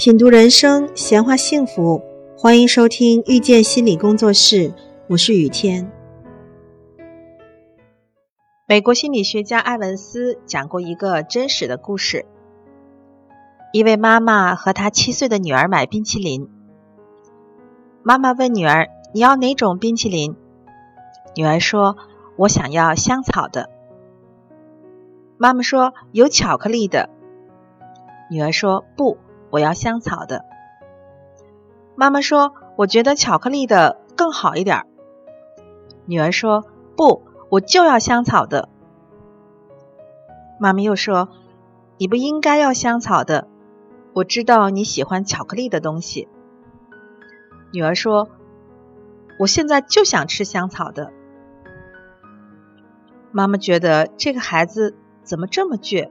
品读人生，闲话幸福，欢迎收听遇见心理工作室，我是雨天。美国心理学家艾文斯讲过一个真实的故事：一位妈妈和她七岁的女儿买冰淇淋。妈妈问女儿：“你要哪种冰淇淋？”女儿说：“我想要香草的。”妈妈说：“有巧克力的。”女儿说：“不。”我要香草的。妈妈说：“我觉得巧克力的更好一点。”女儿说：“不，我就要香草的。”妈妈又说：“你不应该要香草的，我知道你喜欢巧克力的东西。”女儿说：“我现在就想吃香草的。”妈妈觉得这个孩子怎么这么倔？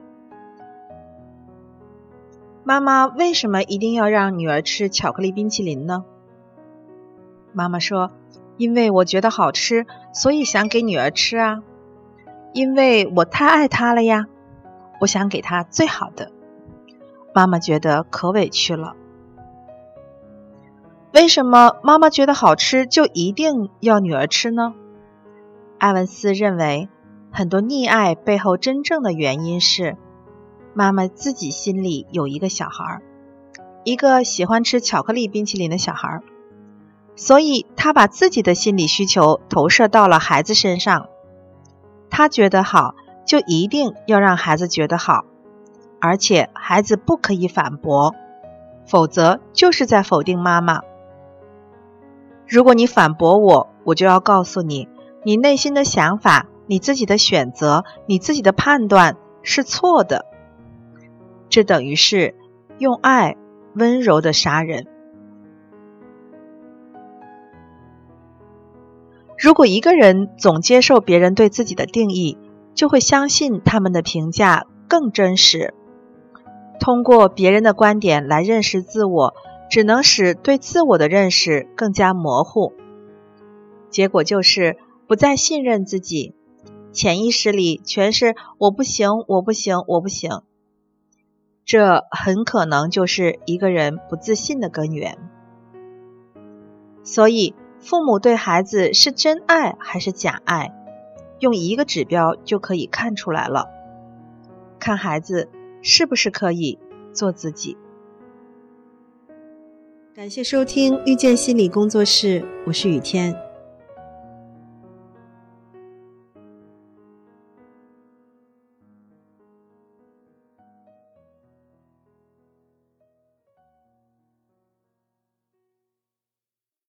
妈妈为什么一定要让女儿吃巧克力冰淇淋呢？妈妈说：“因为我觉得好吃，所以想给女儿吃啊。因为我太爱她了呀，我想给她最好的。”妈妈觉得可委屈了。为什么妈妈觉得好吃就一定要女儿吃呢？艾文斯认为，很多溺爱背后真正的原因是。妈妈自己心里有一个小孩儿，一个喜欢吃巧克力冰淇淋的小孩儿，所以她把自己的心理需求投射到了孩子身上。她觉得好，就一定要让孩子觉得好，而且孩子不可以反驳，否则就是在否定妈妈。如果你反驳我，我就要告诉你，你内心的想法、你自己的选择、你自己的判断是错的。这等于是用爱温柔的杀人。如果一个人总接受别人对自己的定义，就会相信他们的评价更真实。通过别人的观点来认识自我，只能使对自我的认识更加模糊。结果就是不再信任自己，潜意识里全是“我不行，我不行，我不行”。这很可能就是一个人不自信的根源。所以，父母对孩子是真爱还是假爱，用一个指标就可以看出来了：看孩子是不是可以做自己。感谢收听遇见心理工作室，我是雨天。